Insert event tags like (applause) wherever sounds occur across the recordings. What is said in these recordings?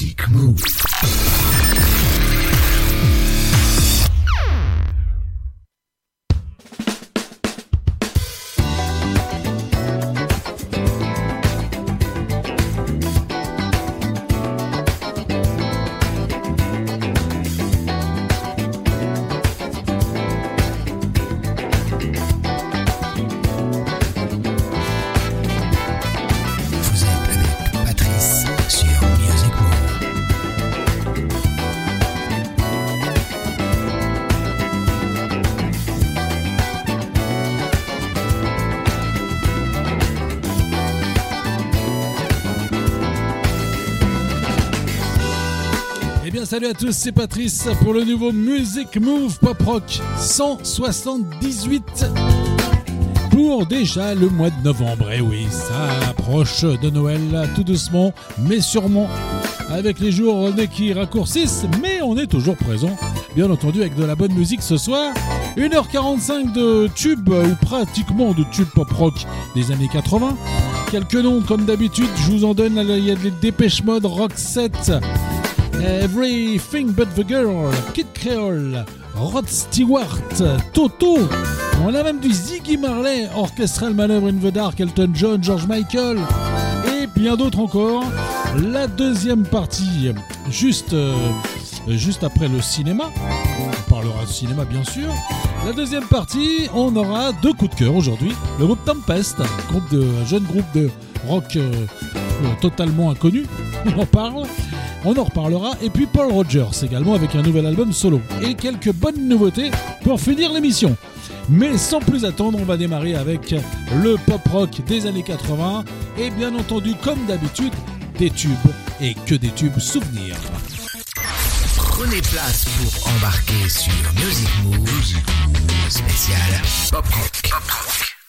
Music Move. Salut à tous, c'est Patrice pour le nouveau Music Move Pop Rock 178 pour déjà le mois de novembre. Et oui, ça approche de Noël tout doucement, mais sûrement avec les journées qui raccourcissent, mais on est toujours présent, bien entendu avec de la bonne musique ce soir. 1h45 de tubes, ou pratiquement de tubes pop rock des années 80. Quelques noms comme d'habitude, je vous en donne, il y a des Dépêche Mode, Roxette, Everything But The Girl, Kid Creole, Rod Stewart, Toto. On a même du Ziggy Marley, Orchestral Maneuver in the Dark, Elton John, George Michael et bien d'autres encore. La deuxième partie, juste, euh, juste après le cinéma. On parlera de cinéma bien sûr. La deuxième partie, on aura deux coups de cœur aujourd'hui. Le groupe Tempest, un, groupe de, un jeune groupe de rock euh, totalement inconnu. On en parle. On en reparlera. Et puis Paul Rogers également avec un nouvel album solo. Et quelques bonnes nouveautés pour finir l'émission. Mais sans plus attendre, on va démarrer avec le pop rock des années 80. Et bien entendu, comme d'habitude, des tubes. Et que des tubes souvenirs. Prenez place pour embarquer sur Music Move. Spécial Pop Rock. Vous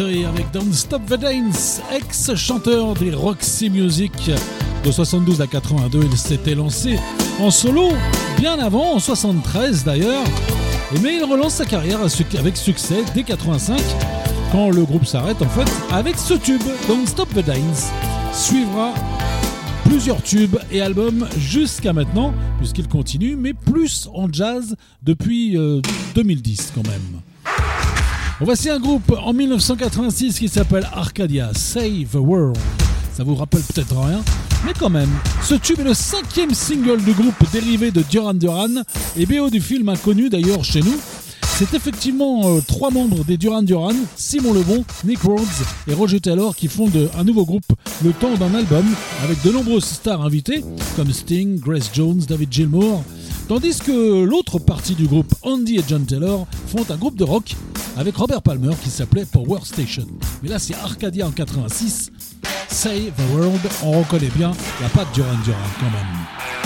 Avec Don't Stop the Dance, ex-chanteur des Roxy Music. De 72 à 82, il s'était lancé en solo, bien avant, en 73 d'ailleurs. Mais il relance sa carrière avec succès dès 85, quand le groupe s'arrête en fait, avec ce tube, Don't Stop the Dance. Suivra plusieurs tubes et albums jusqu'à maintenant, puisqu'il continue, mais plus en jazz depuis 2010 euh, quand même. Voici un groupe en 1986 qui s'appelle Arcadia, Save the World. Ça vous rappelle peut-être rien, mais quand même. Ce tube est le cinquième single du groupe dérivé de Duran Duran et BO du film inconnu d'ailleurs chez nous. C'est effectivement euh, trois membres des Duran Duran, Simon Lebon, Nick Rhodes et Roger Taylor qui fondent un nouveau groupe le temps d'un album avec de nombreuses stars invitées comme Sting, Grace Jones, David Gilmour, tandis que l'autre partie du groupe, Andy et John Taylor, font un groupe de rock avec Robert Palmer qui s'appelait Power Station. Mais là c'est Arcadia en 86, Save the World, on reconnaît bien la patte Duran Duran quand même.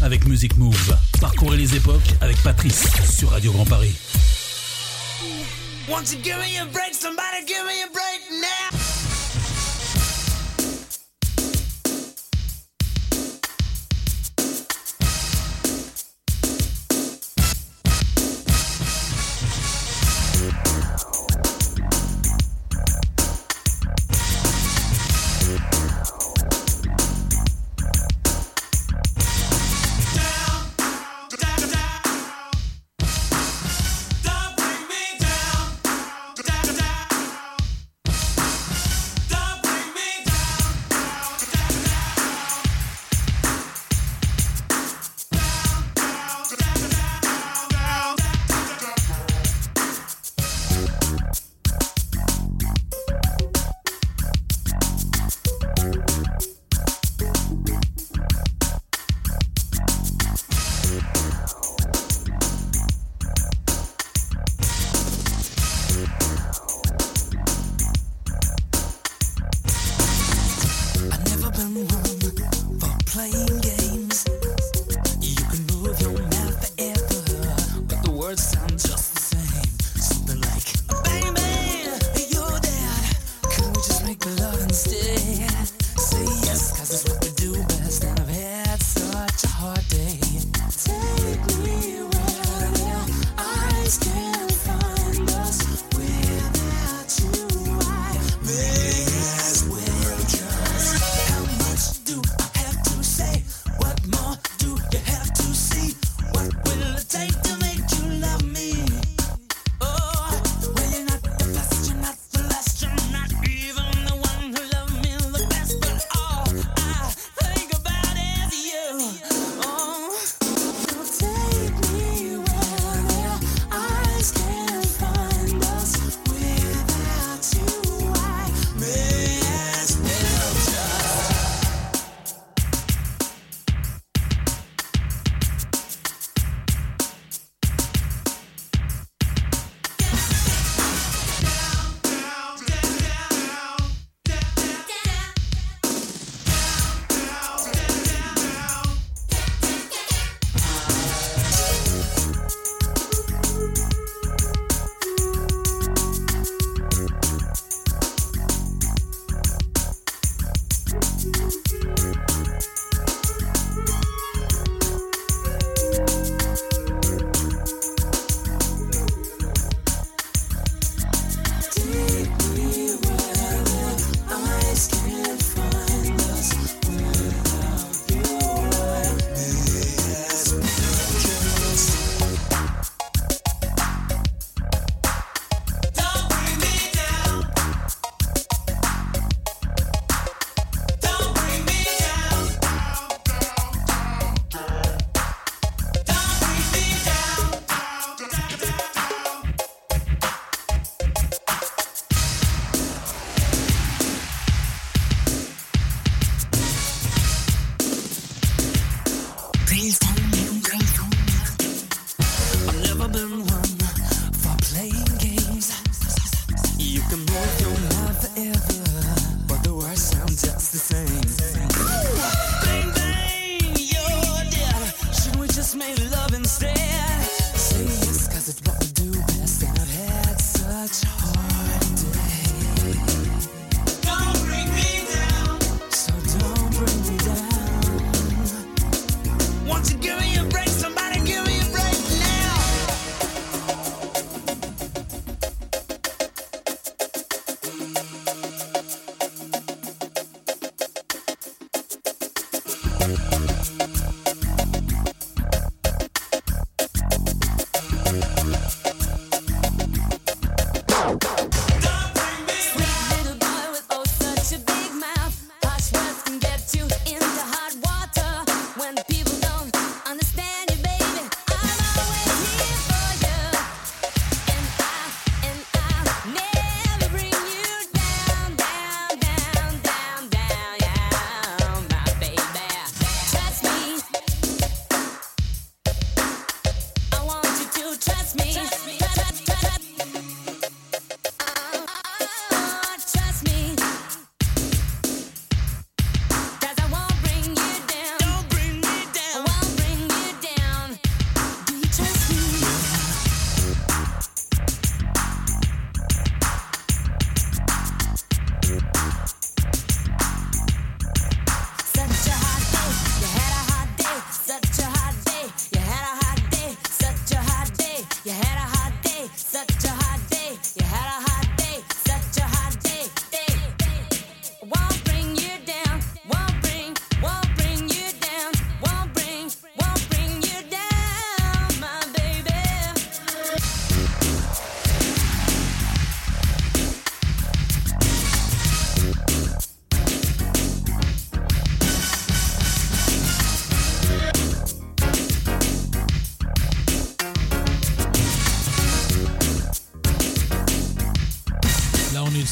avec Music Move. Parcourez les époques avec Patrice sur Radio Grand Paris.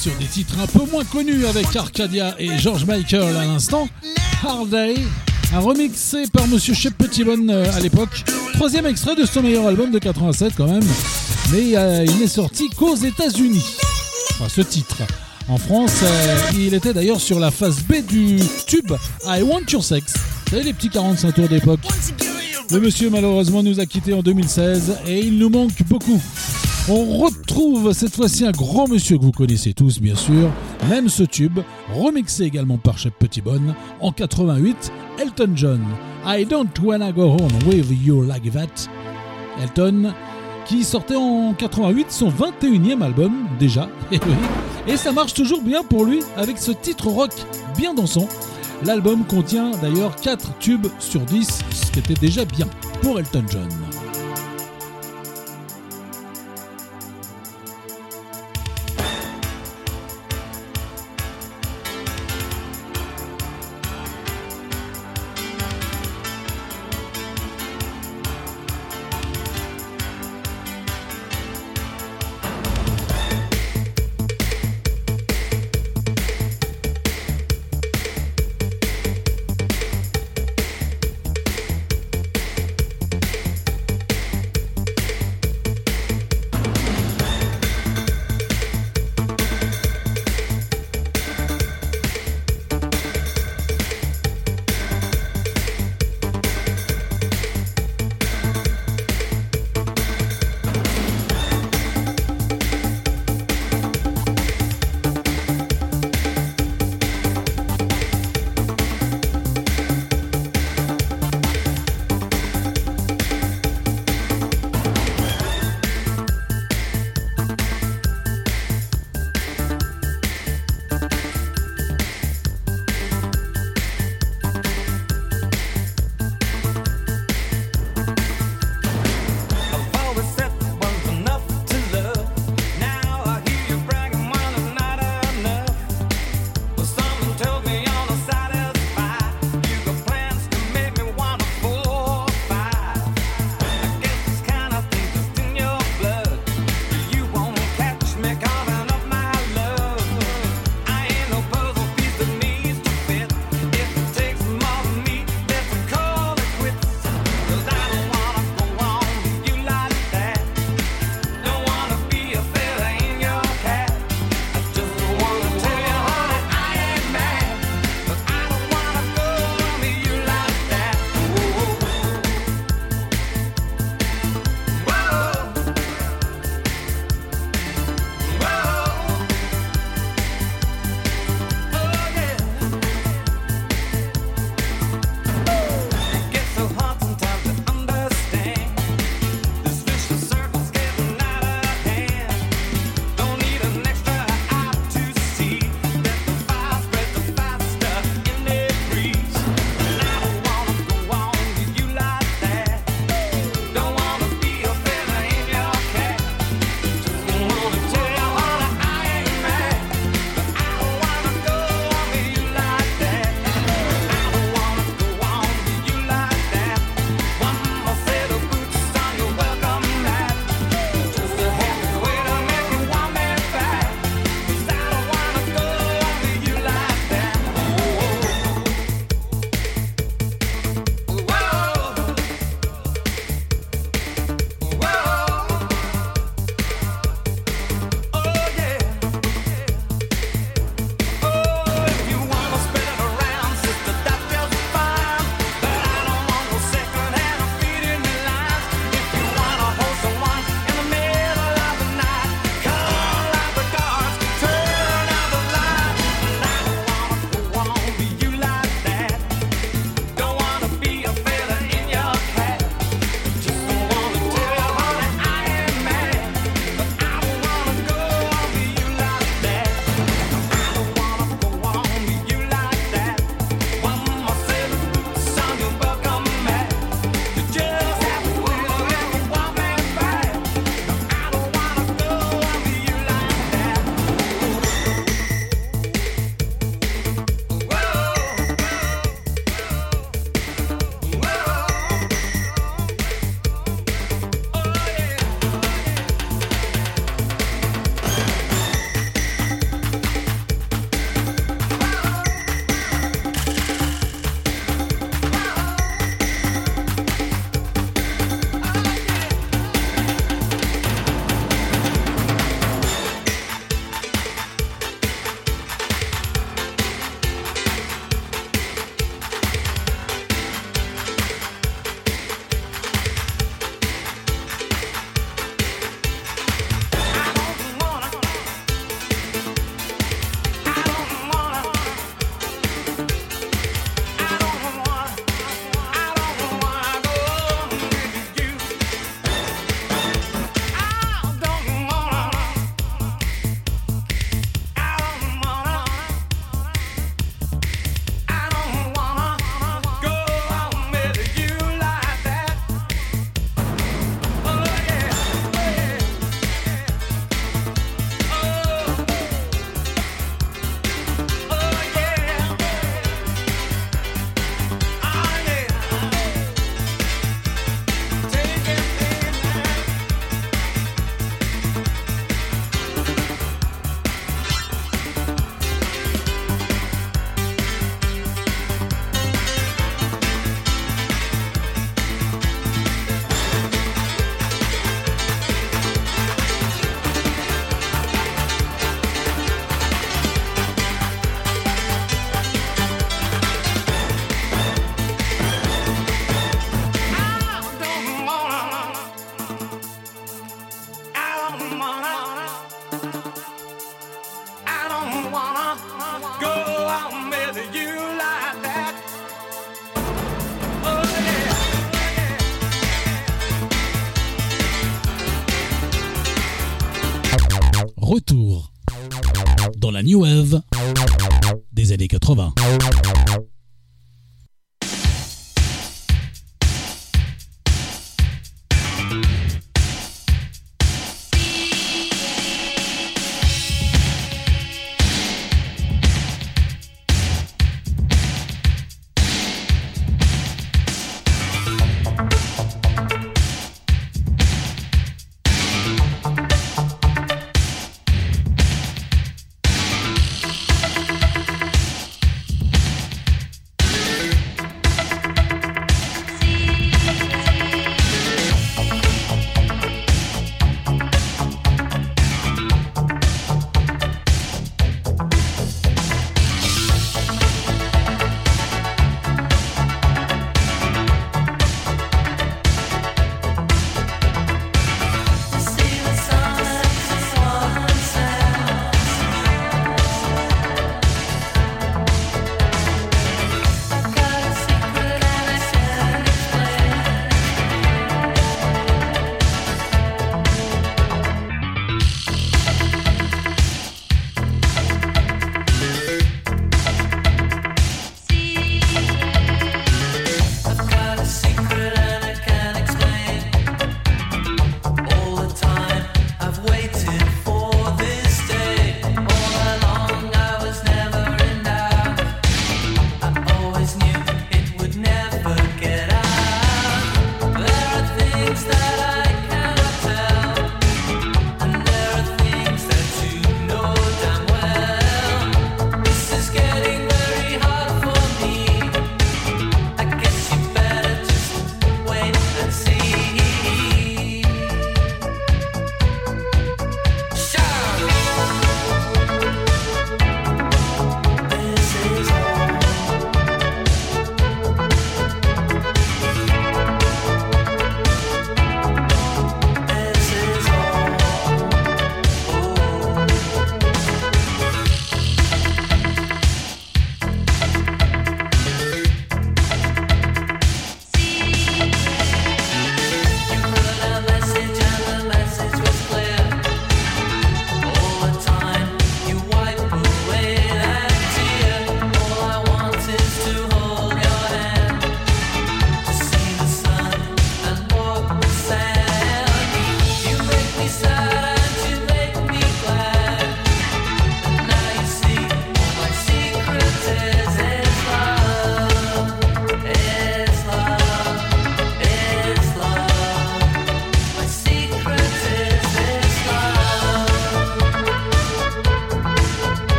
Sur des titres un peu moins connus avec Arcadia et George Michael à l'instant. Hard Day, un remixé par Monsieur Shep Pettibone euh, à l'époque. Troisième extrait de son meilleur album de 87 quand même. Mais euh, il n'est sorti qu'aux États-Unis. Enfin, ce titre. En France, euh, il était d'ailleurs sur la phase B du tube I Want Your Sex. Vous savez, les petits 45 tours d'époque. Le monsieur malheureusement nous a quittés en 2016 et il nous manque beaucoup. On retrouve cette fois-ci un grand monsieur que vous connaissez tous bien sûr, même ce tube, remixé également par Shep Pettibone en 88, Elton John. I don't wanna go home with you like that. Elton qui sortait en 88 son 21e album déjà, (laughs) et oui, et ça marche toujours bien pour lui avec ce titre rock bien dansant. L'album contient d'ailleurs 4 tubes sur 10, ce qui était déjà bien pour Elton John. New Wave des années 80.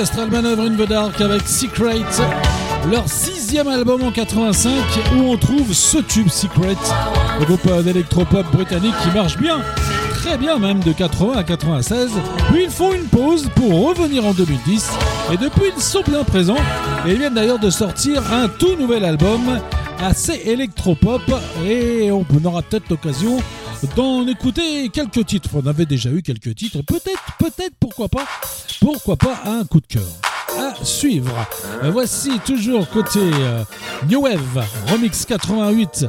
Orchestral Maneuver in the Dark avec Secret, leur sixième album en 85 où on trouve ce tube Secret, le groupe d'électropop britannique qui marche bien, très bien même de 80 à 96. Puis ils font une pause pour revenir en 2010 et depuis ils sont bien présents. Et ils viennent d'ailleurs de sortir un tout nouvel album assez électropop. Et on aura peut-être l'occasion d'en écouter quelques titres. On avait déjà eu quelques titres, peut-être, peut-être, pourquoi pas, pourquoi pas un coup de cœur. À suivre. Euh, Voici toujours côté euh, New Wave, Remix 88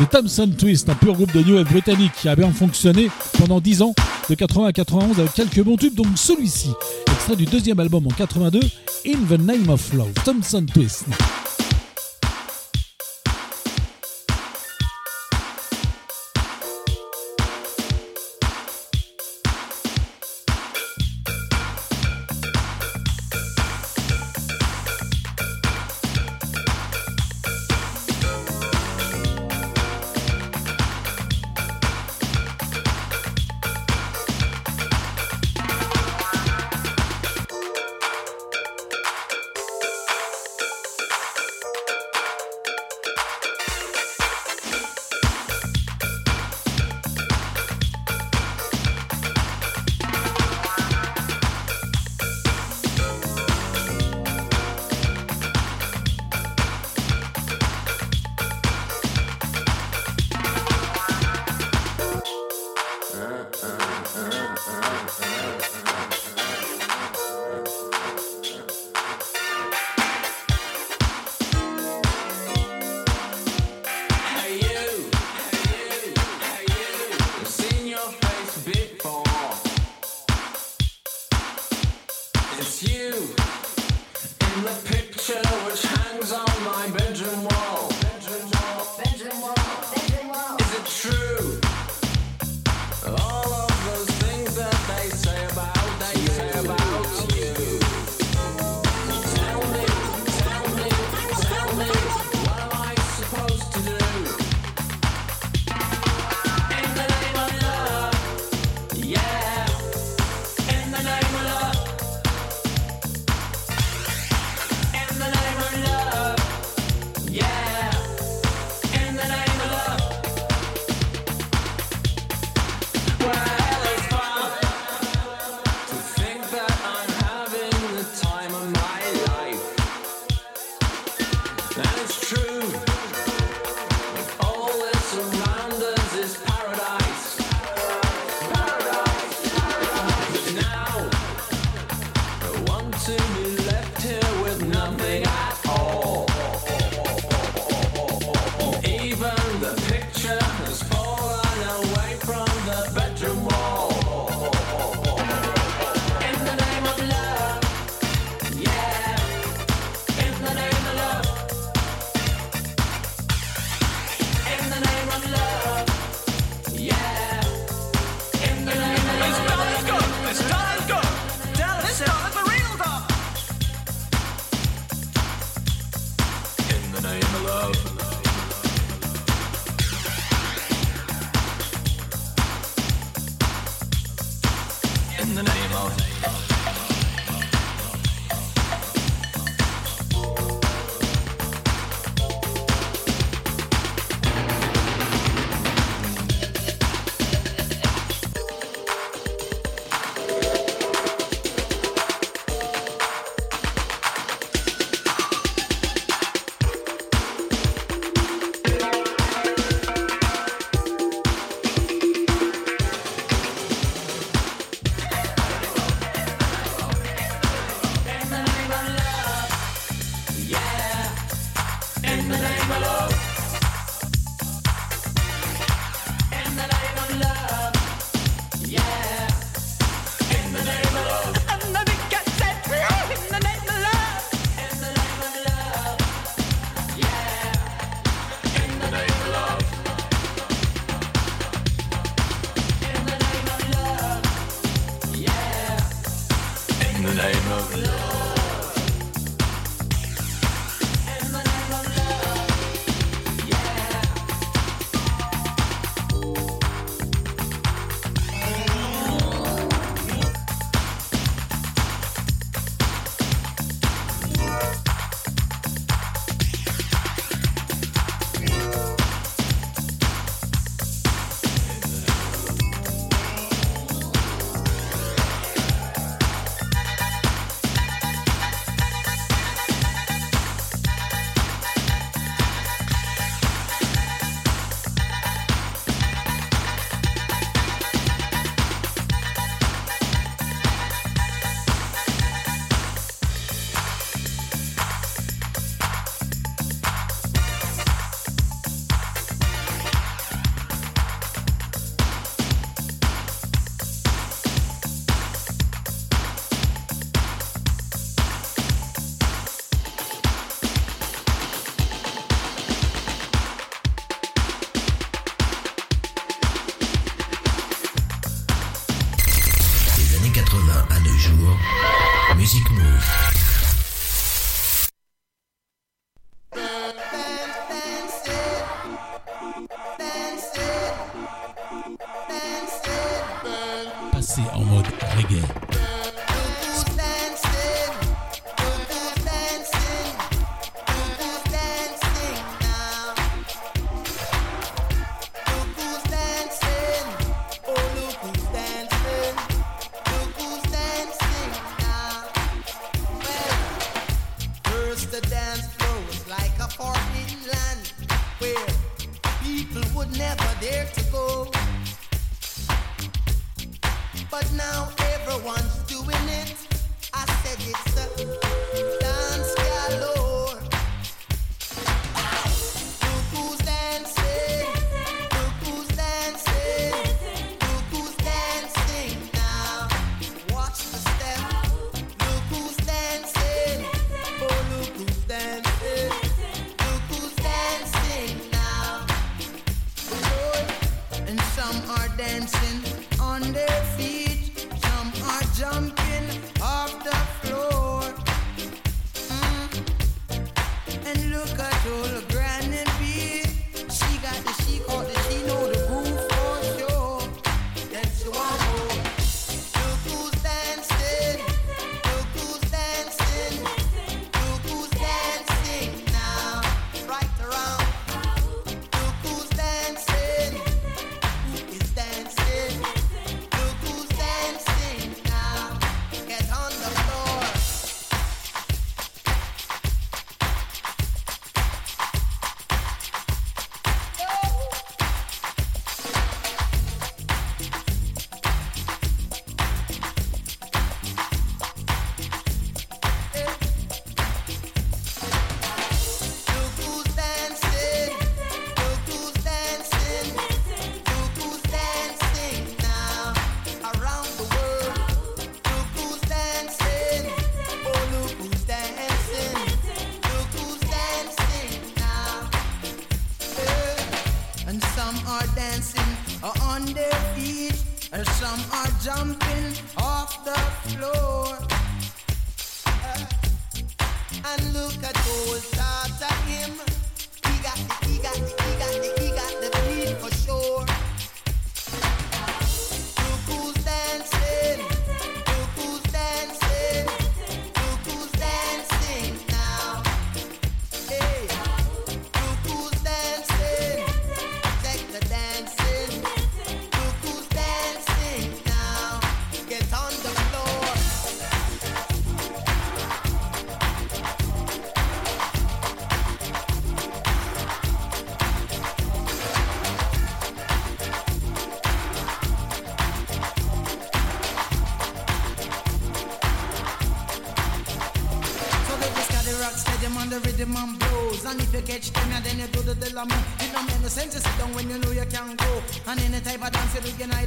de Thompson Twist, un pur groupe de New Wave britannique qui a bien fonctionné pendant 10 ans, de 80 à 91 avec quelques bons tubes, donc celui-ci, extrait du deuxième album en 82, In the Name of Love, Thompson Twist.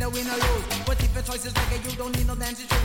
winner, we no lose. But if your choice is reggae, you don't need no dancing.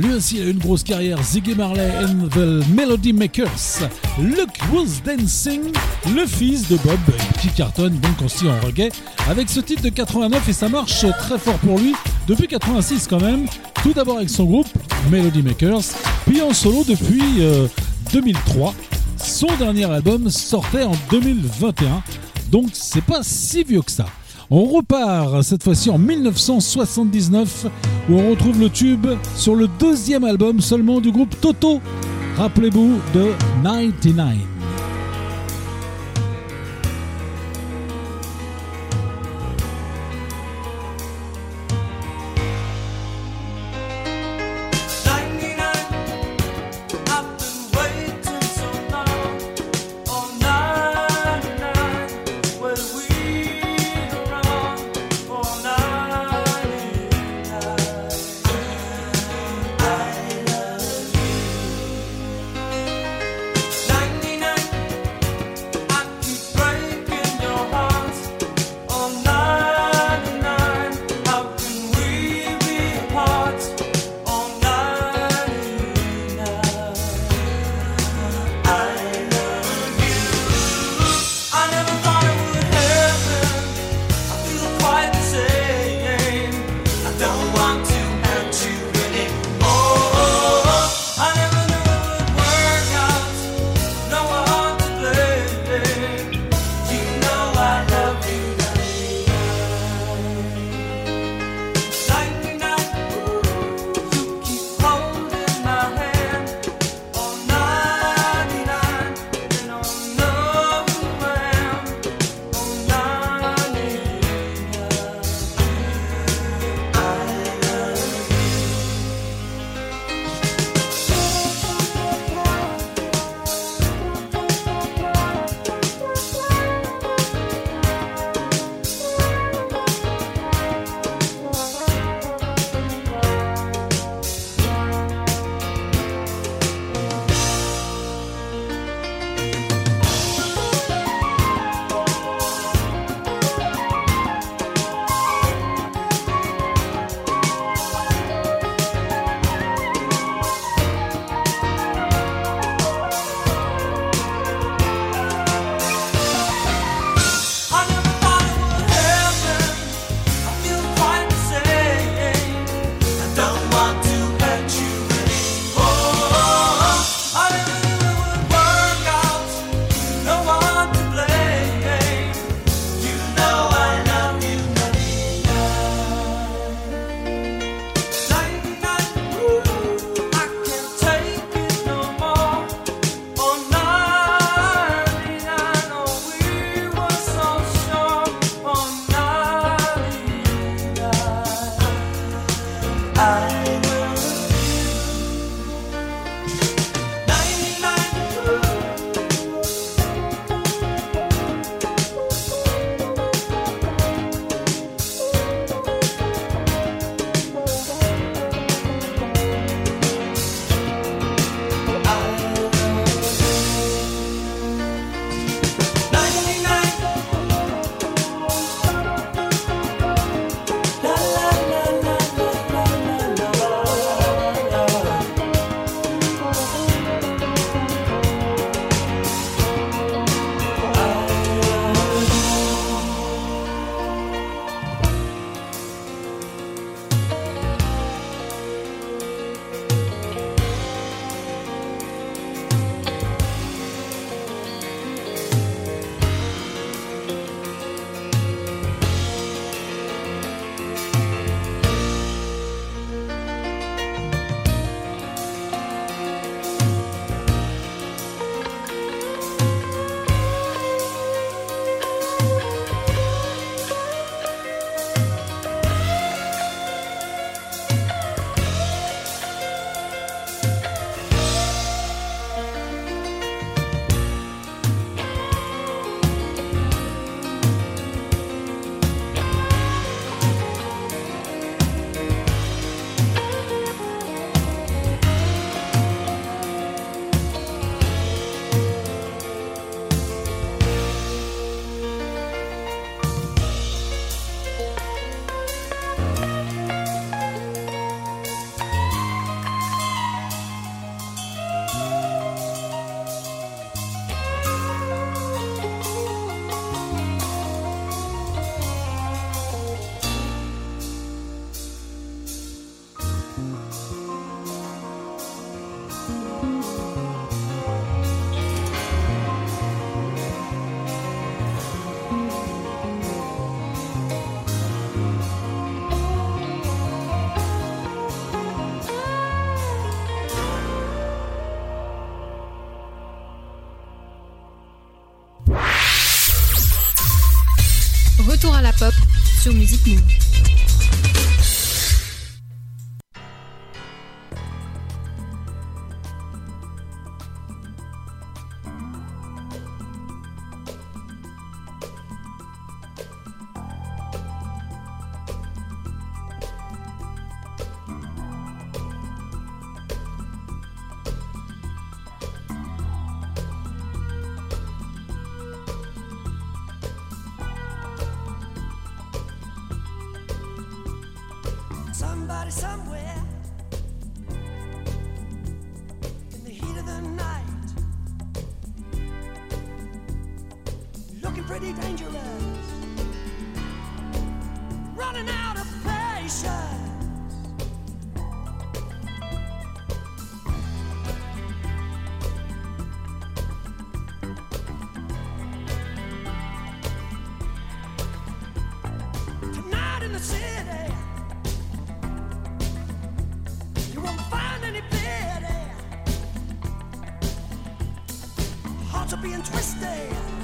Lui aussi a une grosse carrière. Ziggy Marley and the Melody Makers. Luke was dancing, le fils de Bob, qui cartonne donc aussi en reggae avec ce titre de 89 et ça marche très fort pour lui depuis 86 quand même. Tout d'abord avec son groupe Melody Makers, puis en solo depuis euh, 2003. Son dernier album sortait en 2021, donc c'est pas si vieux que ça. On repart cette fois-ci en 1979 où on retrouve le tube sur le deuxième album seulement du groupe Toto. Rappelez-vous de 99. La pop sur Music Move. be and twisted.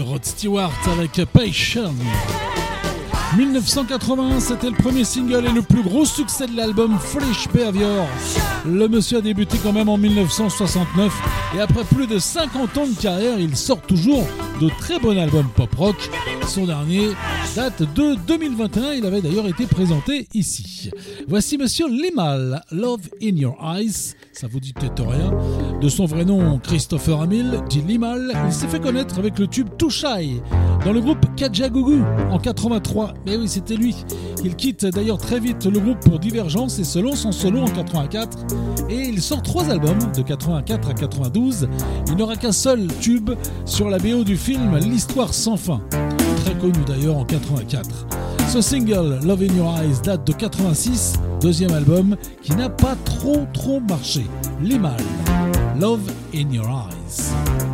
Rod Stewart avec Passion. 1981, c'était le premier single et le plus gros succès de l'album Foolish Behavior. Le monsieur a débuté quand même en 1969 et après plus de 50 ans de carrière, il sort toujours de très bons albums pop rock. Son dernier date de 2021, il avait d'ailleurs été présenté ici. Voici monsieur Limal, Love in Your Eyes, ça vous dit peut-être rien. De son vrai nom, Christopher Hamill, dit Limal, il s'est fait connaître avec le tube Too Shy dans le groupe Kajagougou en 83. Mais oui, c'était lui. Il quitte d'ailleurs très vite le groupe pour Divergence et se lance en solo en 84. Et il sort trois albums de 84 à 92. Il n'aura qu'un seul tube sur la BO du film L'Histoire sans fin, très connu d'ailleurs en 84. Ce single, Love in Your Eyes, date de 86, deuxième album qui n'a pas trop trop marché. Limal, Love in Your Eyes.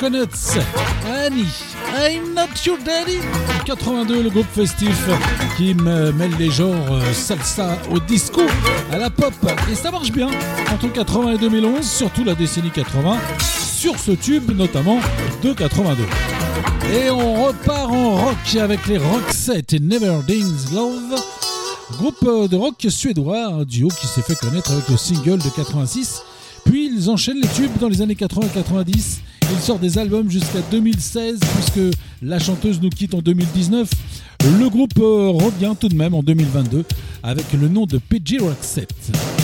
Coconuts, Annie, I'm Not Your Daddy. 82, le groupe festif qui mêle les genres euh, salsa au disco, à la pop. Et ça marche bien entre 80 et 2011, surtout la décennie 80, sur ce tube notamment de 82. Et on repart en rock avec les Roxette et Never Dings Love. Groupe euh, de rock suédois, duo qui s'est fait connaître avec le single de 86 puis ils enchaînent les tubes dans les années 80 et 90 il sort des albums jusqu'à 2016, puisque la chanteuse nous quitte en 2019. Le groupe euh, revient tout de même en 2022 avec le nom de PG Rock 7.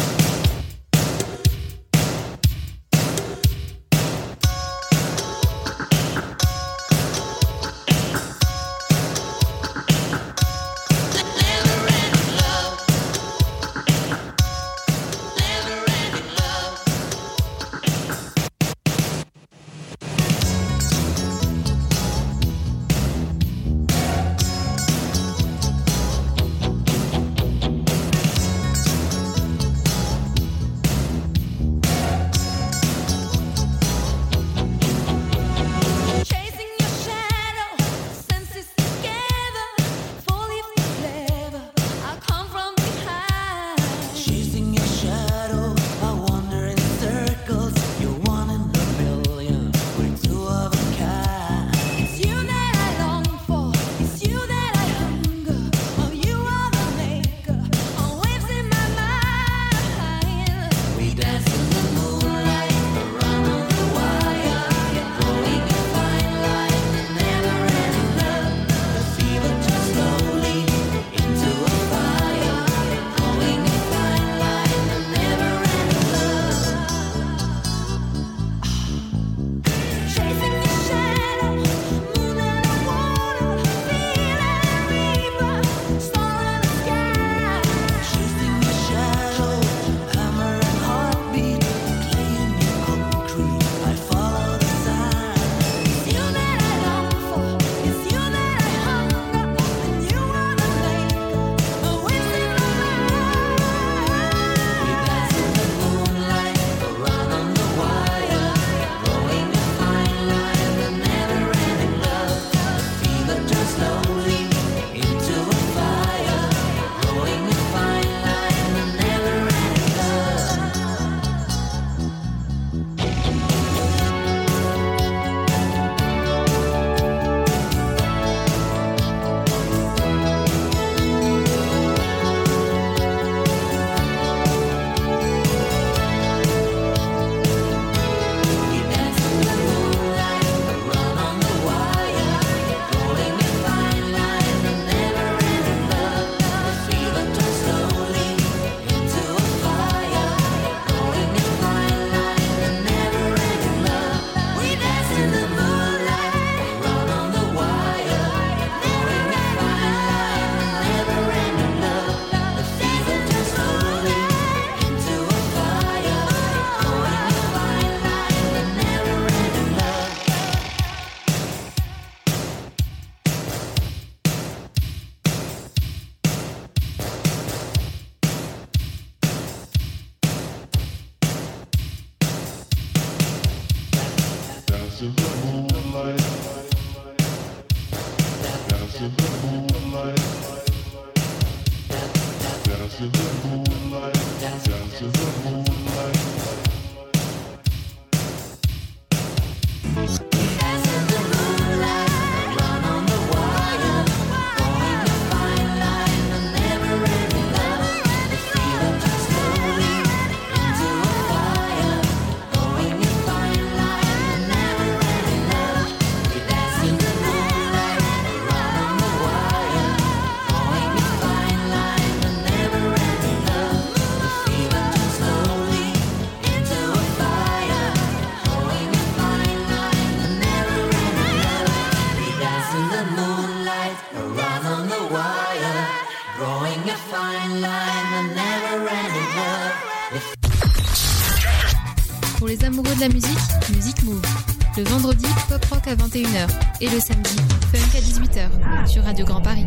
à 21h et le samedi, Funk à 18h sur Radio Grand Paris.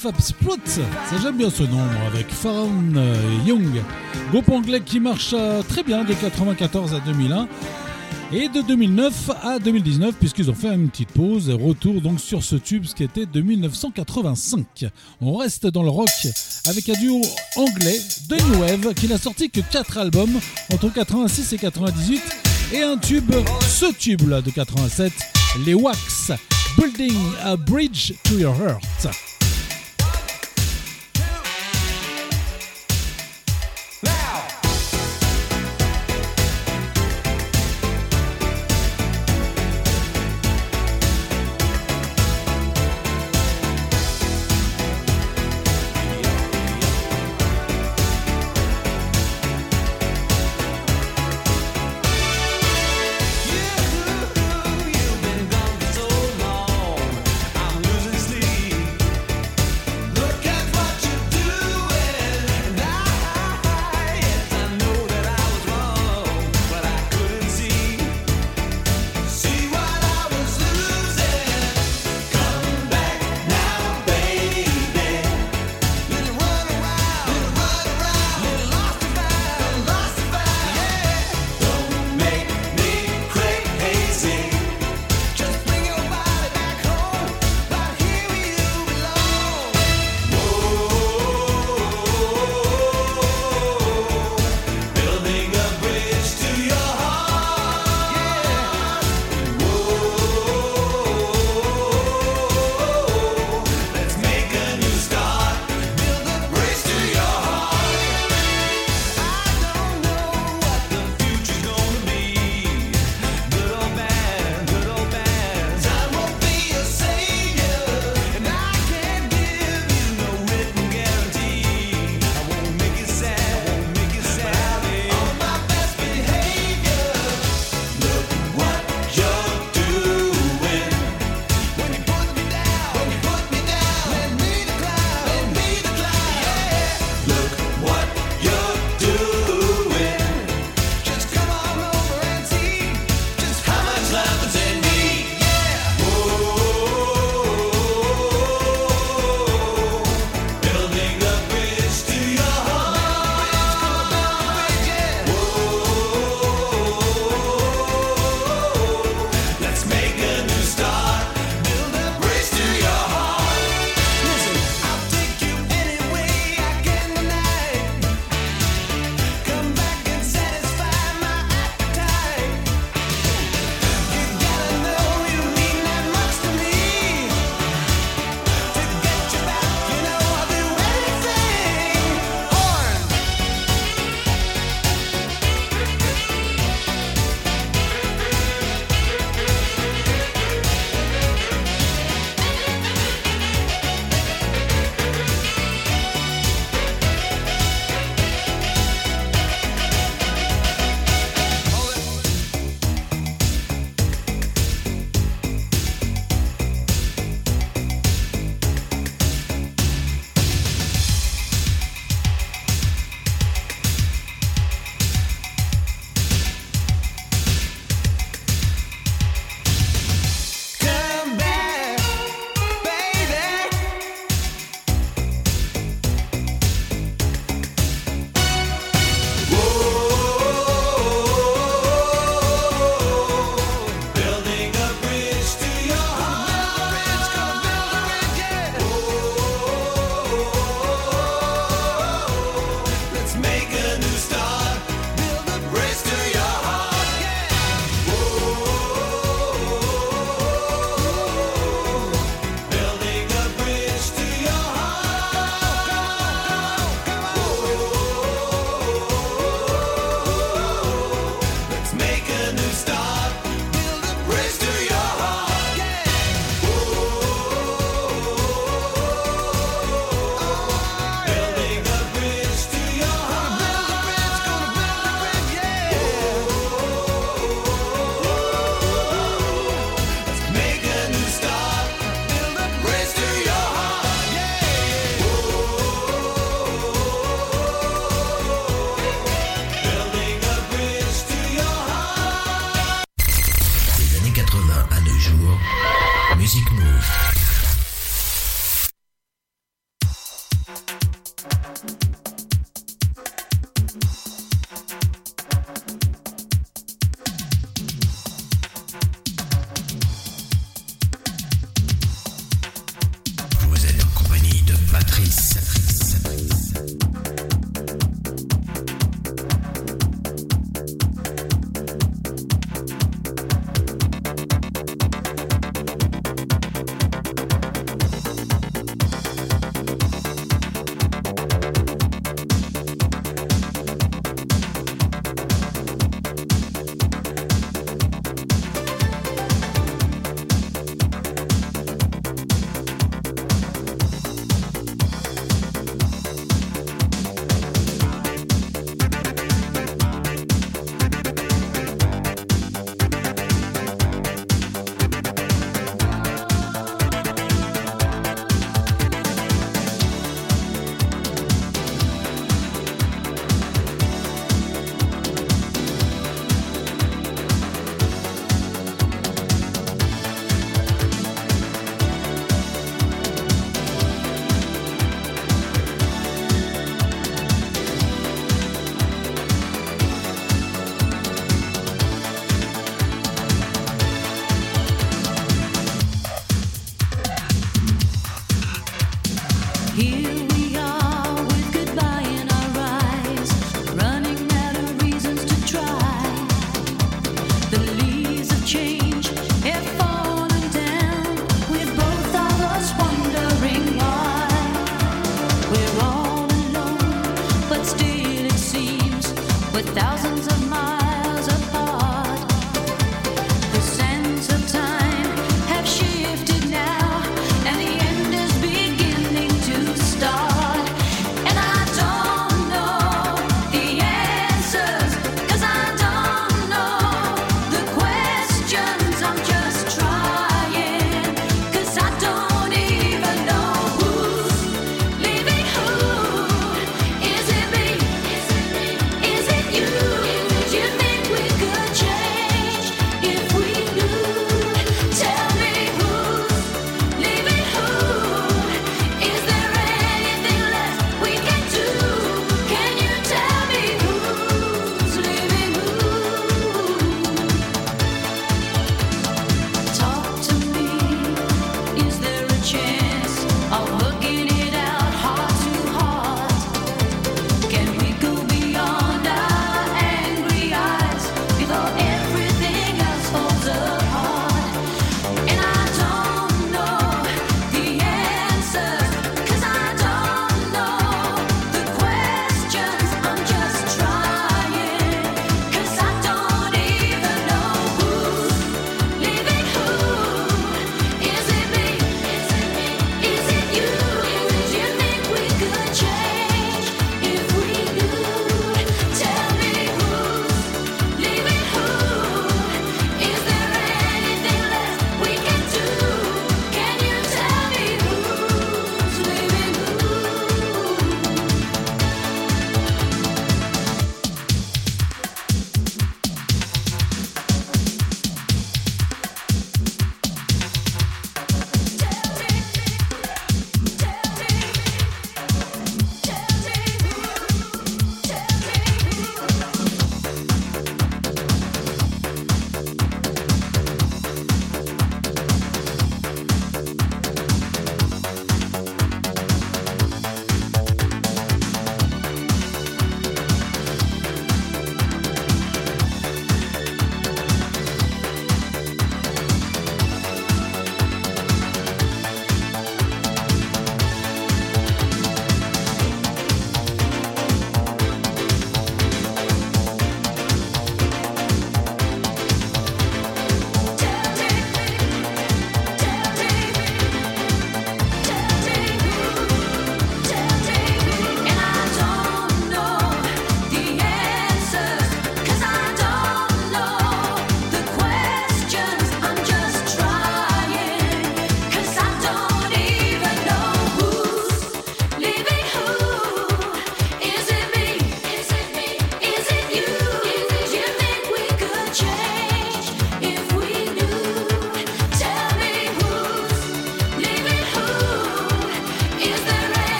Fab Splot. Ça j'aime bien ce nombre avec Pharaon euh, Young, groupe anglais qui marche euh, très bien de 94 à 2001 et de 2009 à 2019 puisqu'ils ont fait une petite pause. et Retour donc sur ce tube ce qui était de 1985. On reste dans le rock avec un duo anglais de New Wave qui n'a sorti que 4 albums entre 86 et 98 et un tube, ce tube là de 87, les Wax. Building a Bridge to Your Heart.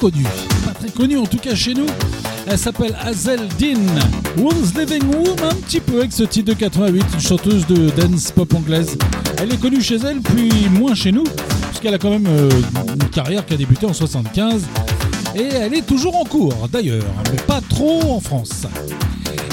Connue. Pas très connue en tout cas chez nous. Elle s'appelle Hazel Dean. Who's Living Room un petit peu avec ce titre de 88, une chanteuse de dance pop anglaise. Elle est connue chez elle, puis moins chez nous, puisqu'elle a quand même euh, une carrière qui a débuté en 75. Et elle est toujours en cours d'ailleurs, mais pas trop en France.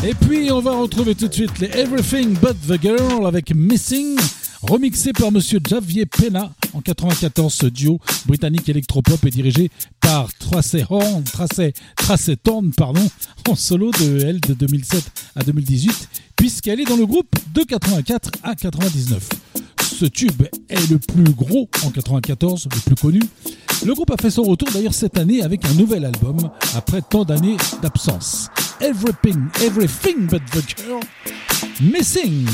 Et puis on va retrouver tout de suite les Everything But the Girl avec Missing, remixé par monsieur Javier Pena en 94. Ce duo britannique électropop est dirigé par Tracey Horn, Tracey, Tracey Thorn, pardon, en solo de elle de 2007 à 2018, puisqu'elle est dans le groupe de 84 à 99. Ce tube est le plus gros en 94, le plus connu. Le groupe a fait son retour d'ailleurs cette année avec un nouvel album après tant d'années d'absence. Everything, Everything But the Girl, Missing.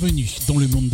Bienvenue dans le monde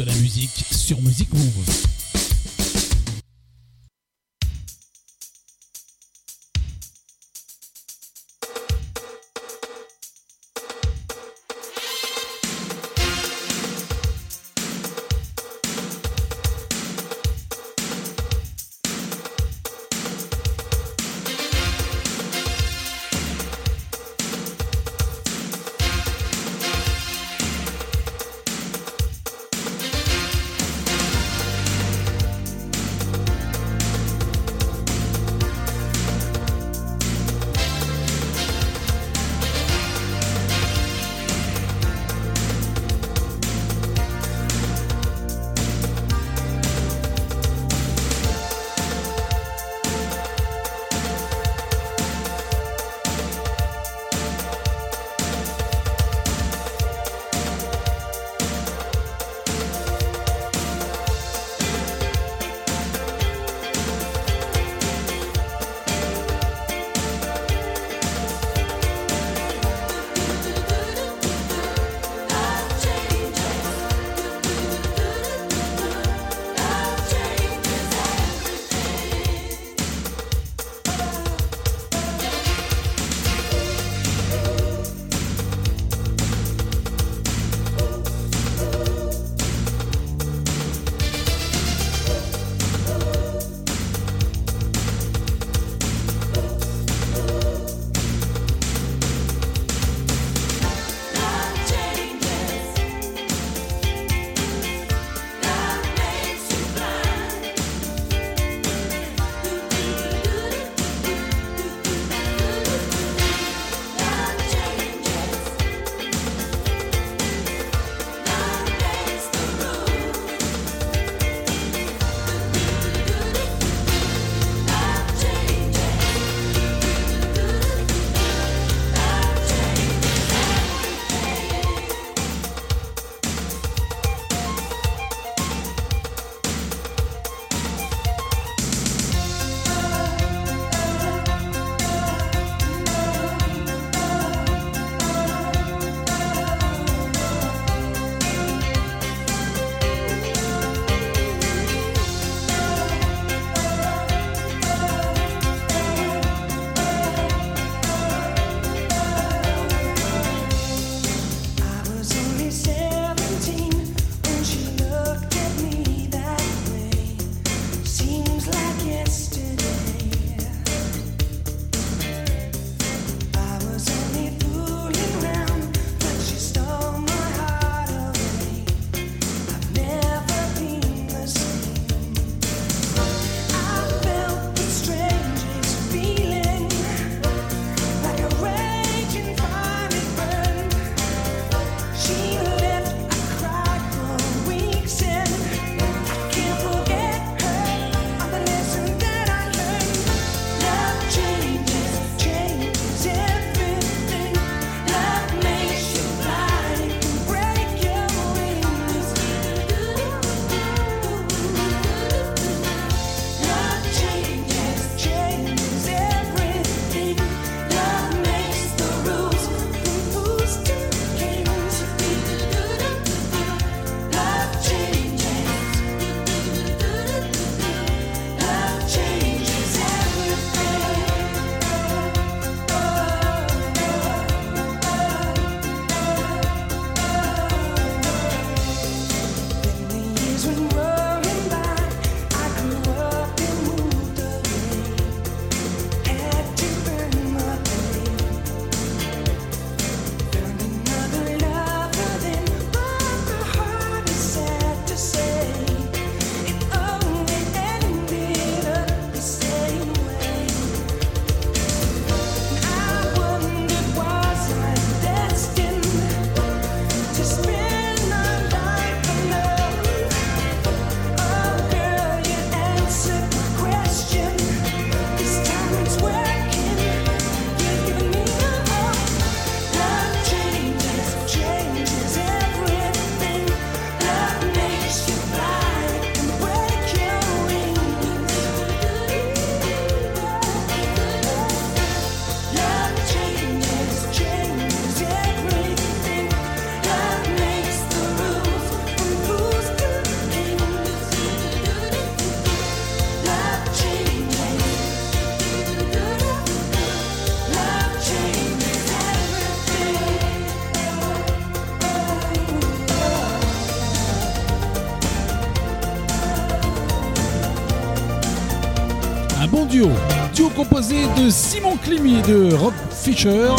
composé de Simon Climy et de Rob Fisher,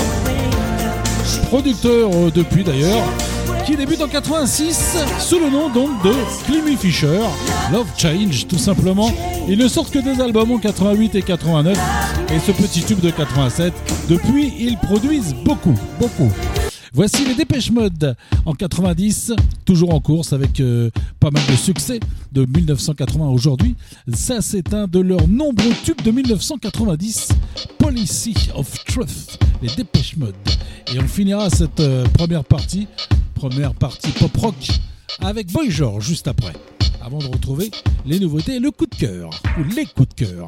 producteur euh, depuis d'ailleurs, qui débute en 86 sous le nom donc de Climy Fisher. Love Change tout simplement. Ils ne sortent que des albums en 88 et 89 et ce petit tube de 87. Depuis, ils produisent beaucoup, beaucoup. Voici les Dépêches Mode en 90, toujours en course avec euh, pas mal de succès de 1980 à aujourd'hui. Ça, c'est un de leurs nombreux tubes de 1990, Policy of Truth, les Dépêches Mode. Et on finira cette euh, première partie, première partie pop rock, avec George juste après, avant de retrouver les nouveautés le coup de cœur, ou les coups de cœur.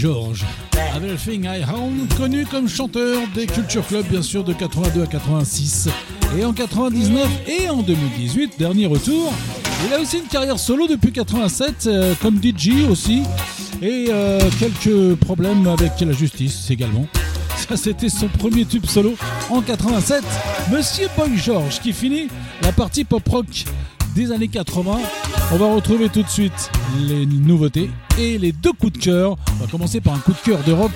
George. Everything I Own, connu comme chanteur des Culture Club, bien sûr, de 82 à 86. Et en 99 et en 2018, dernier retour. Il a aussi une carrière solo depuis 87, euh, comme DJ aussi. Et euh, quelques problèmes avec la justice également. (laughs) Ça, c'était son premier tube solo en 87. Monsieur Boy George qui finit la partie pop rock des années 80. On va retrouver tout de suite les nouveautés et les deux coups de cœur. On va commencer par un coup de cœur de rock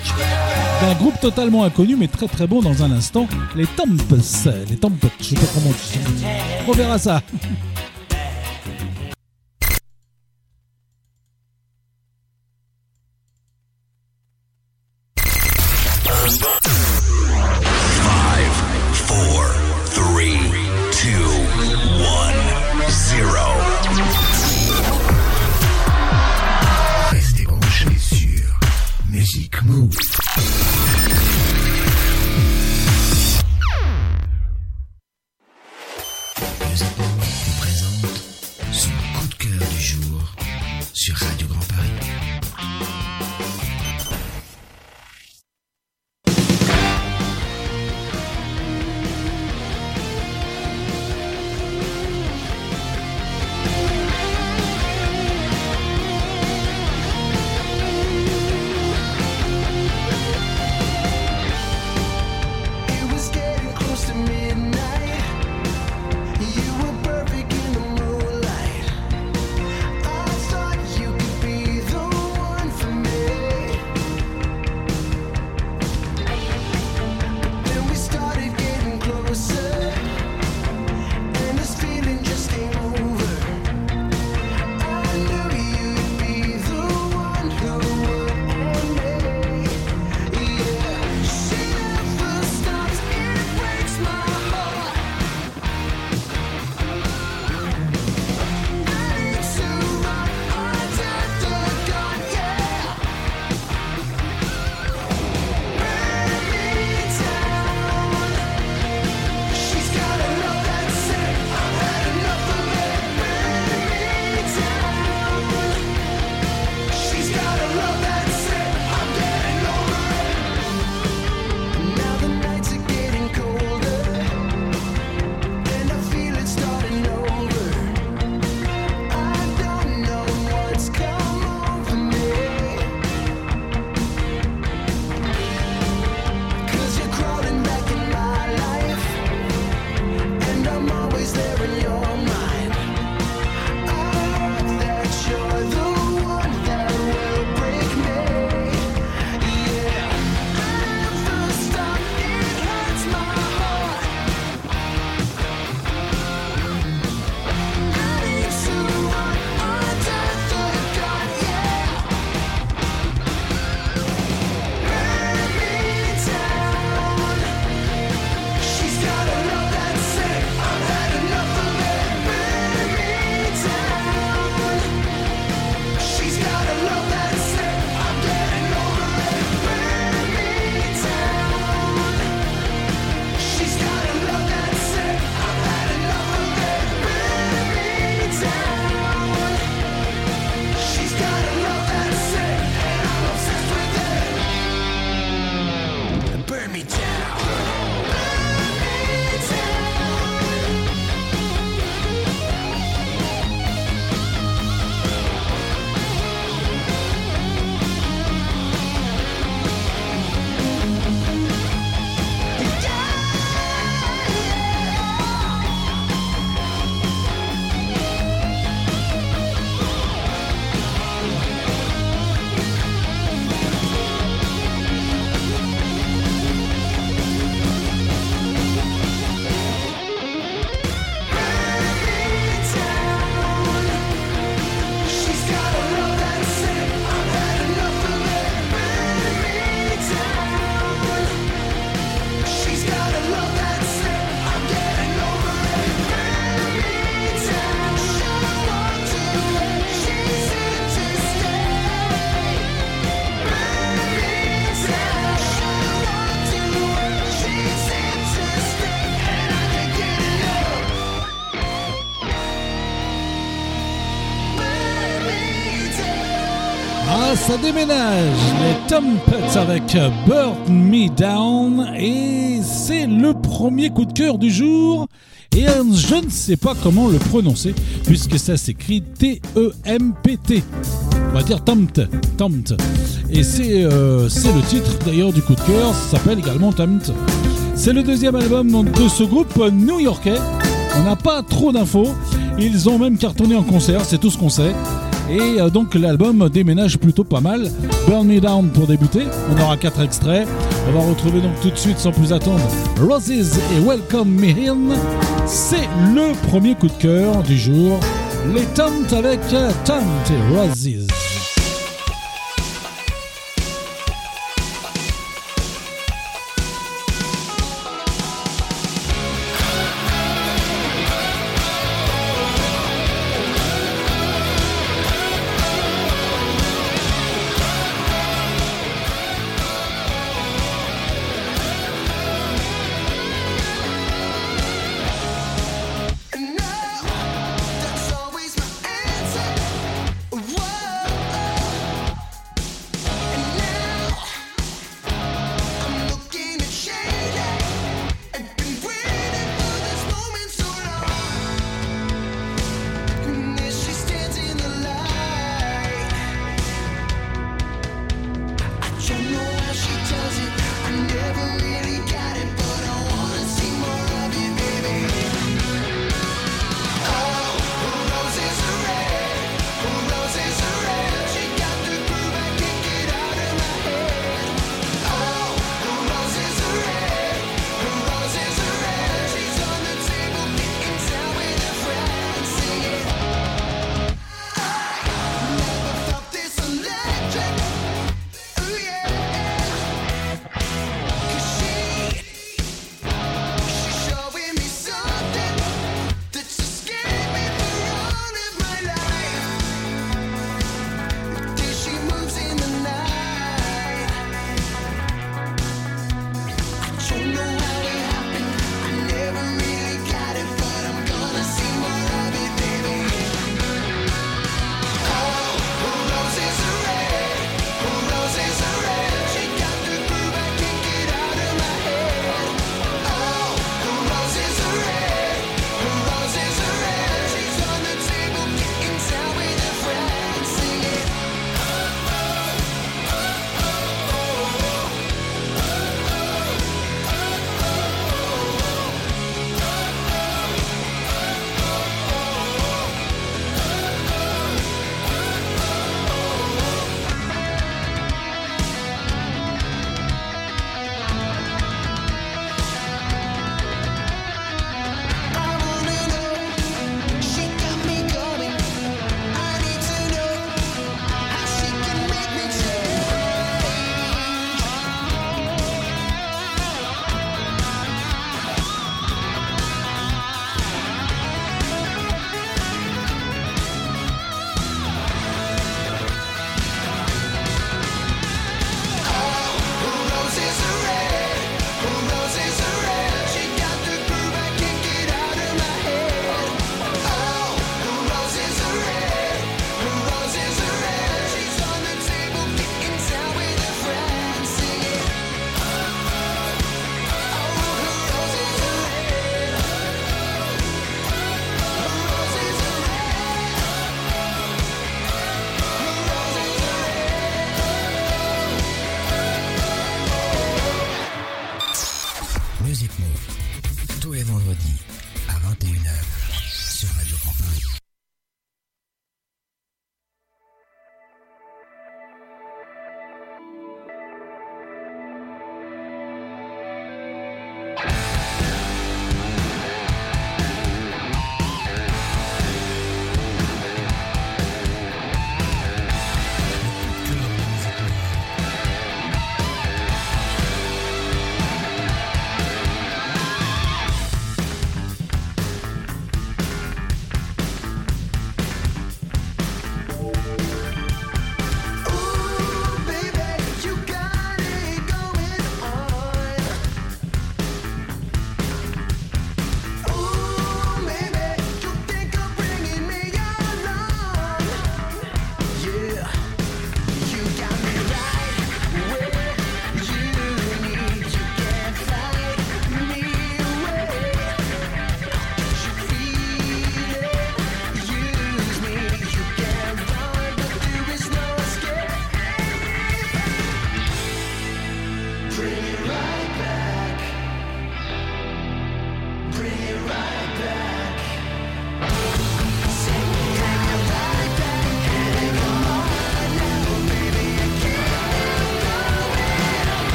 d'un groupe totalement inconnu mais très très bon dans un instant. Les Tempest. Les Tempest, je sais pas comment on dit. On verra ça. (laughs) ça déménage Les Tom Petts avec Burn Me Down et c'est le premier coup de cœur du jour et euh, je ne sais pas comment le prononcer puisque ça s'écrit T-E-M-P-T. On va dire Tomt, Tomt. Et c'est euh, c'est le titre d'ailleurs du coup de cœur, ça s'appelle également Tomt. C'est le deuxième album de ce groupe new-yorkais. On n'a pas trop d'infos. Ils ont même cartonné en concert, c'est tout ce qu'on sait. Et euh, donc l'album déménage plutôt pas mal. Burn Me Down pour débuter. On aura quatre extraits. On va retrouver donc tout de suite, sans plus attendre, Roses et Welcome Me In. C'est le premier coup de cœur du jour. Les Tomt avec euh, Tomt et Roses.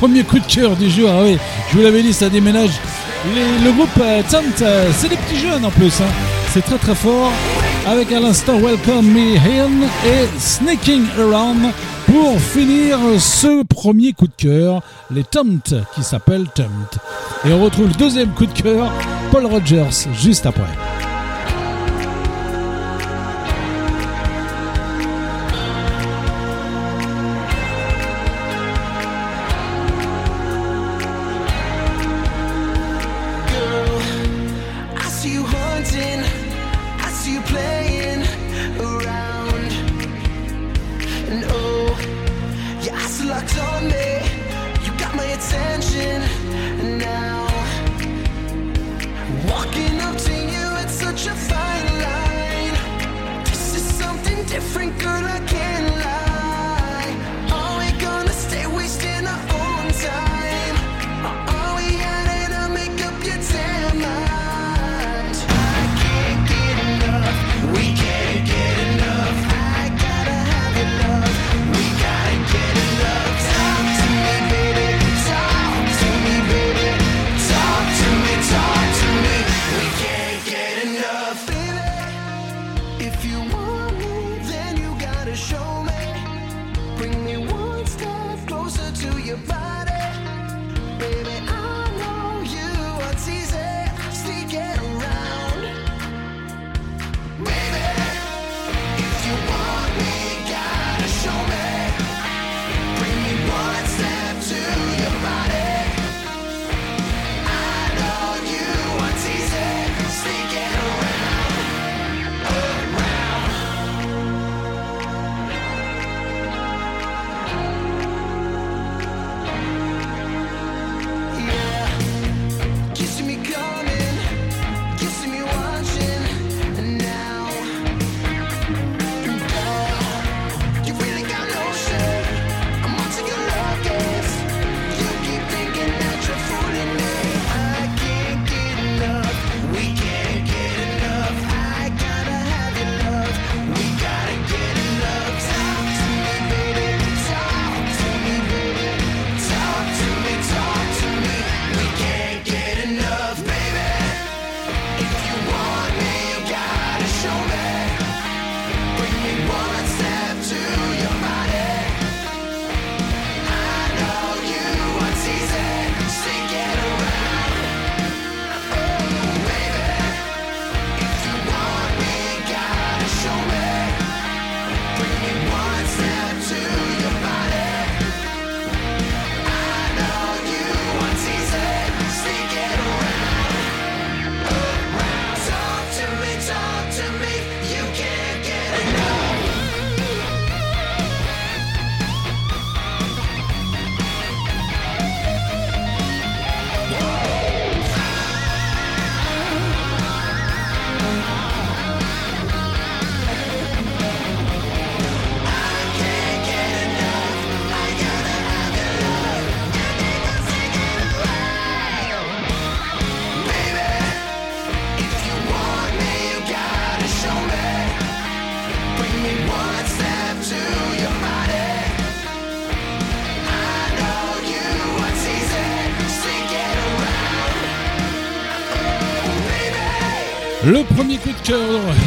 premier coup de cœur du jour. Ah oui, je vous l'avais dit, ça déménage. Le groupe euh, Tant, euh, c'est des petits jeunes en plus. Hein. C'est très très fort. Avec à l'instant Welcome Me In et Sneaking Around pour finir ce premier coup de cœur, les Tomt qui s'appellent Tomt. Et on retrouve le deuxième coup de cœur, Paul Rogers, juste après.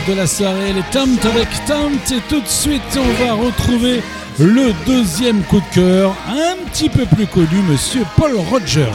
de la soirée, les Tempt avec Tempt. Et tout de suite, on va retrouver le deuxième coup de cœur, un petit peu plus connu, monsieur Paul Rogers.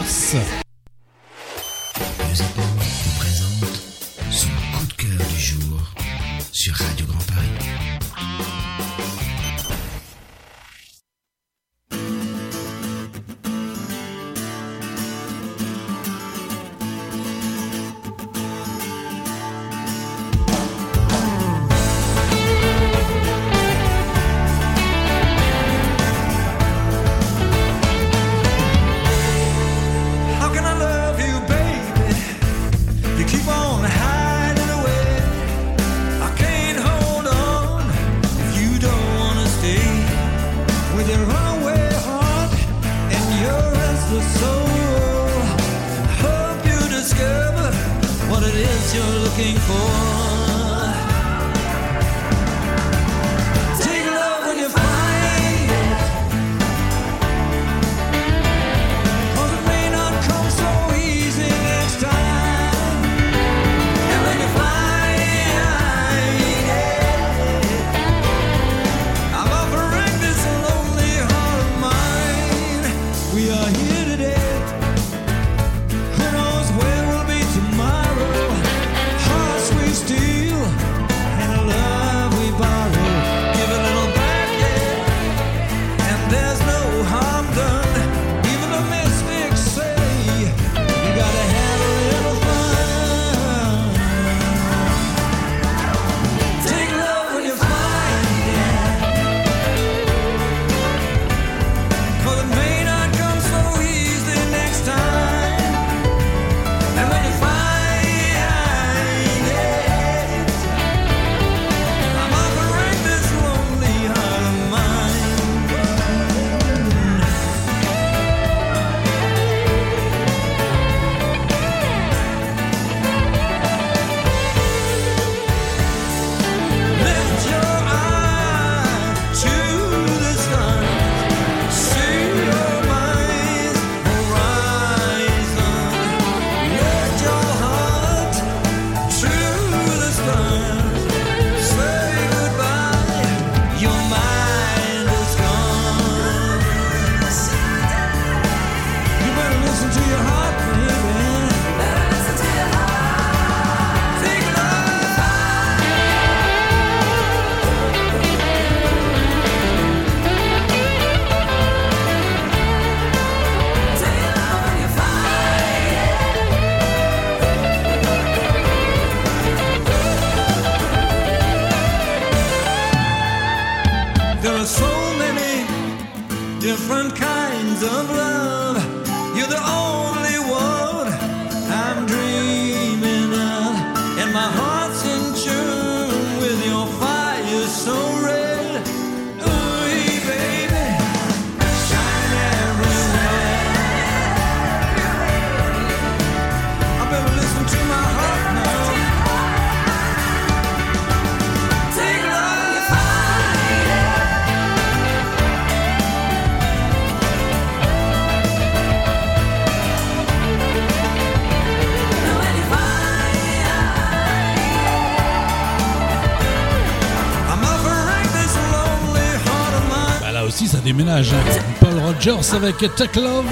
Paul Rogers avec Take Love.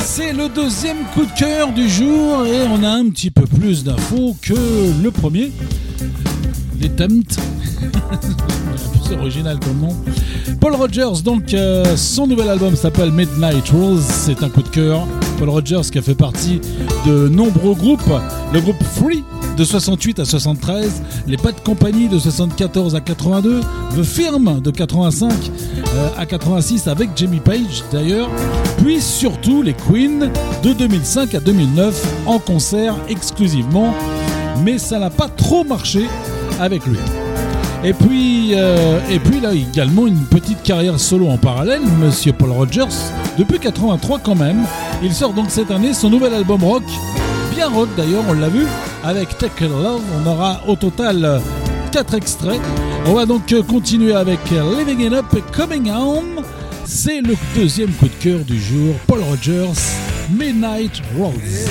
C'est le deuxième coup de cœur du jour et on a un petit peu plus d'infos que le premier. Les Tempt. C'est (laughs) original comme nom. Paul Rogers, donc, euh, son nouvel album s'appelle Midnight Rose. C'est un coup de cœur. Paul Rogers qui a fait partie de nombreux groupes. Le groupe Free de 68 à 73, les Pas de Compagnie de 74 à 82, The Firm de 85 euh, à 86 avec Jimmy Page d'ailleurs, puis surtout les Queen de 2005 à 2009 en concert exclusivement, mais ça n'a pas trop marché avec lui. Et puis, euh, et puis là également une petite carrière solo en parallèle, Monsieur Paul Rogers, depuis 83 quand même. Il sort donc cette année son nouvel album rock, bien rock d'ailleurs, on l'a vu, avec Take Love. On aura au total 4 extraits. On va donc euh, continuer avec euh, Living It Up Coming Home. C'est le deuxième coup de cœur du jour, Paul Rogers, Midnight Rose.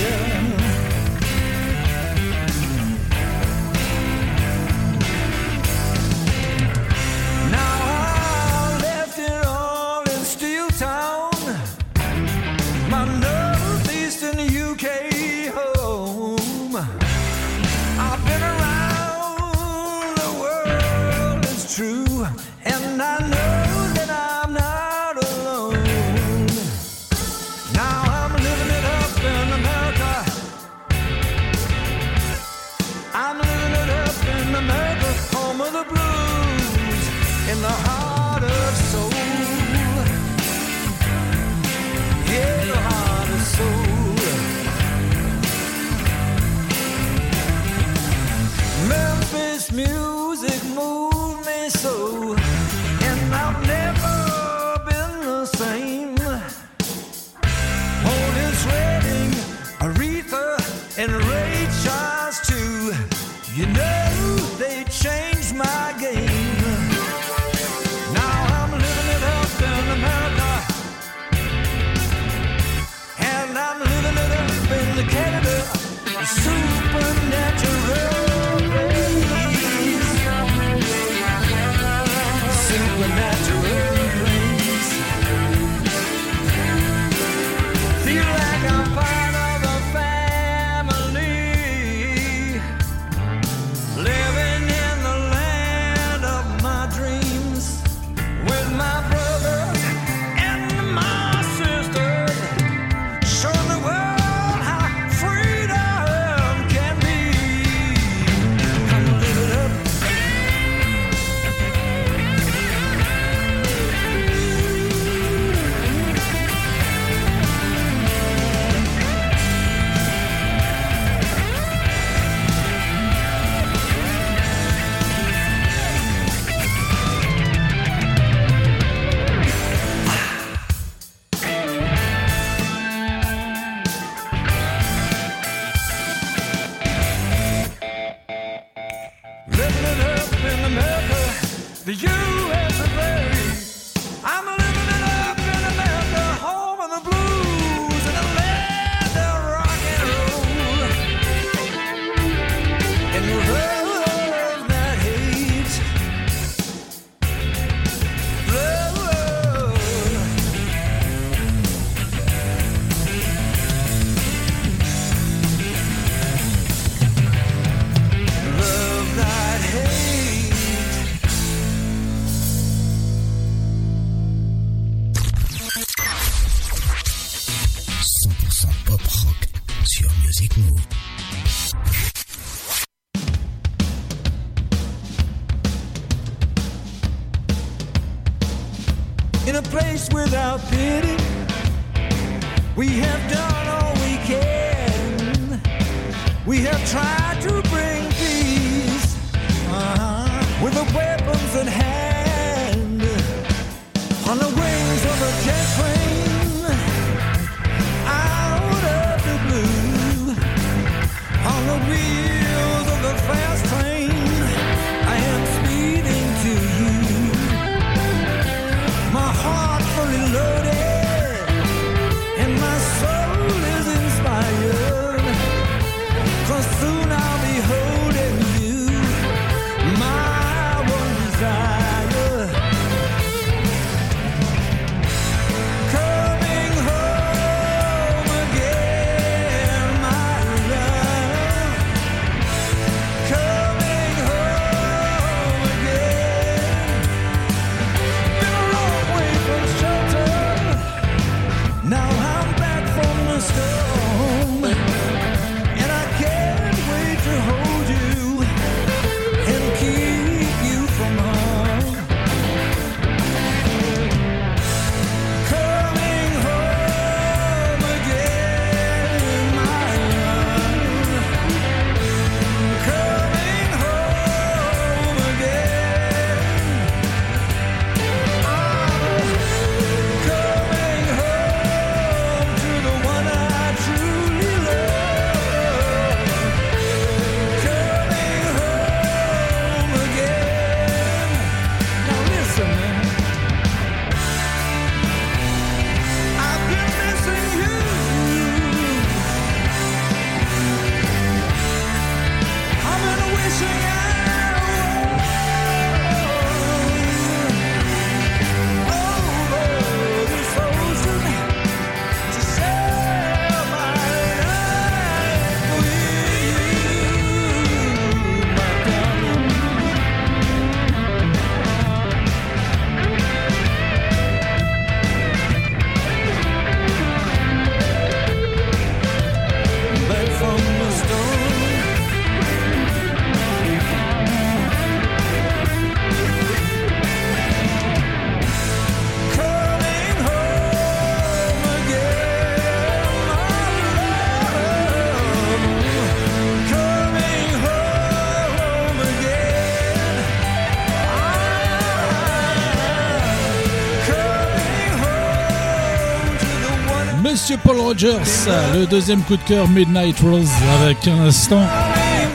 Rogers, le deuxième coup de cœur Midnight Rose avec un instant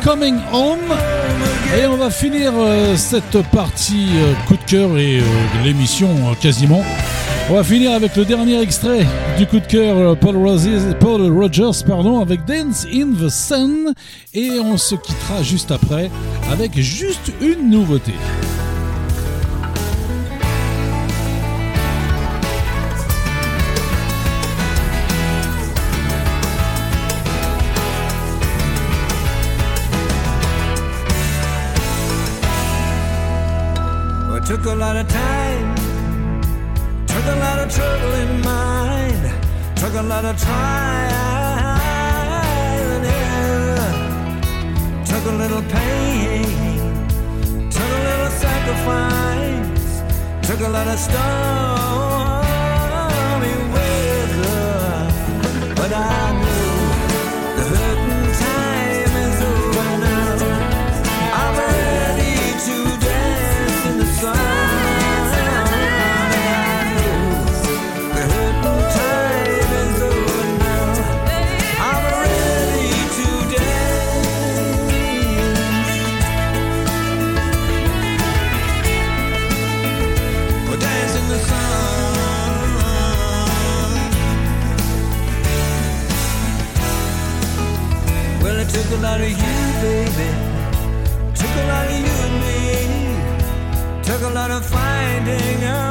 Coming Home. Et on va finir euh, cette partie euh, coup de cœur et euh, l'émission quasiment. On va finir avec le dernier extrait du coup de cœur Paul, Rogers pardon, avec Dance in the Sun. Et on se quittera juste après avec juste une nouveauté. lot of time, took a lot of trouble in mind, took a lot of trial and error, took a little pain, took a little sacrifice, took a lot of stormy weather, but I. took a lot of you, baby. Took a lot of you and me. Took a lot of finding out.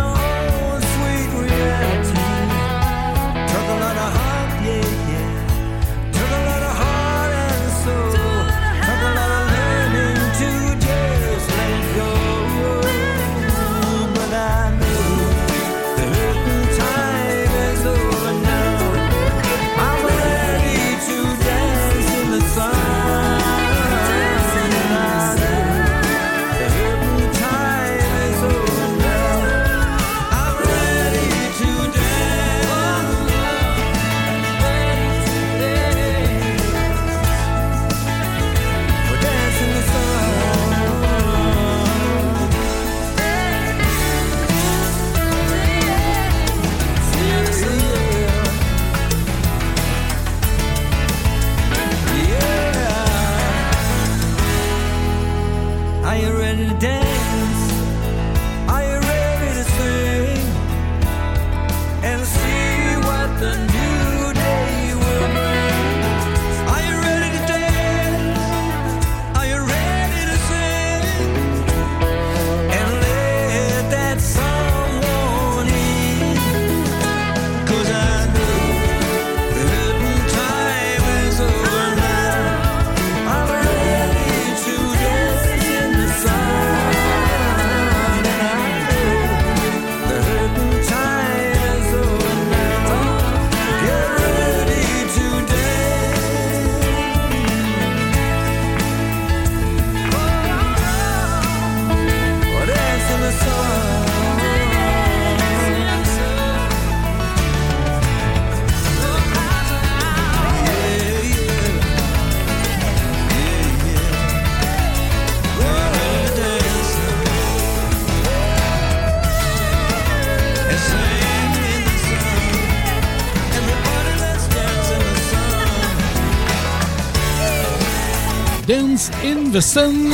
Dance in the Sun,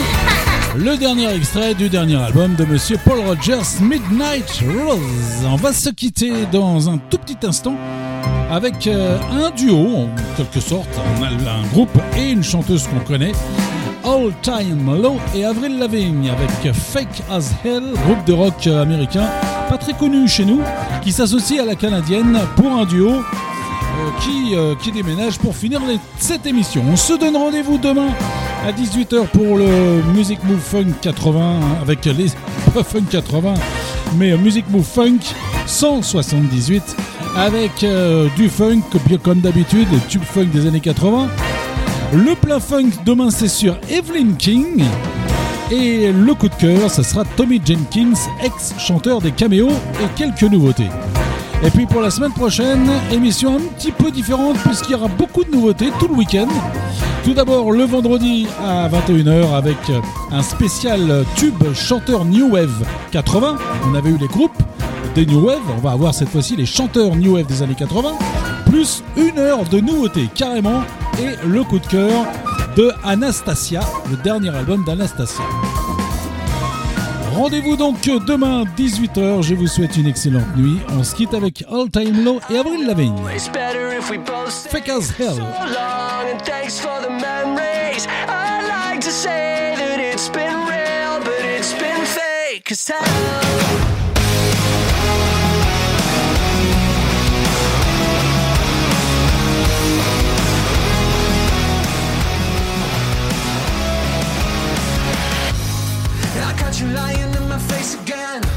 le dernier extrait du dernier album de Monsieur Paul Rogers, Midnight Rose. On va se quitter dans un tout petit instant avec euh, un duo, en quelque sorte, un, groupe et une chanteuse qu'on connaît, All Time Low et Avril Lavigne avec Fake as Hell, groupe de rock américain pas très connu chez nous, qui s'associe à la canadienne pour un duo euh, qui, euh, qui déménage pour finir cette émission. On se donne rendez-vous demain à 18h pour le Music Move Funk 80 hein, avec les (laughs) pas Funk 80 mais Music Move Funk 178 avec euh, du funk comme d'habitude, le tube funk des années 80. Le plein funk demain c'est sur Evelyn King. Et le coup de cœur, ça sera Tommy Jenkins, ex-chanteur des caméos et quelques nouveautés. Et puis pour la semaine prochaine, émission un petit peu différente puisqu'il y aura beaucoup de nouveautés tout le week-end. Tout d'abord le vendredi à 21h avec un spécial tube chanteur New Wave 80. On avait eu les groupes des New Wave, on va avoir cette fois-ci les chanteurs New Wave des années 80, plus une heure de nouveautés carrément et le coup de cœur de Anastasia, le dernier album d'Anastasia. Rendez-vous donc demain 18h, je vous souhaite une excellente nuit. On se quitte avec All Time Low et Avril Lavigne. Fake as hell. you lying in my face again.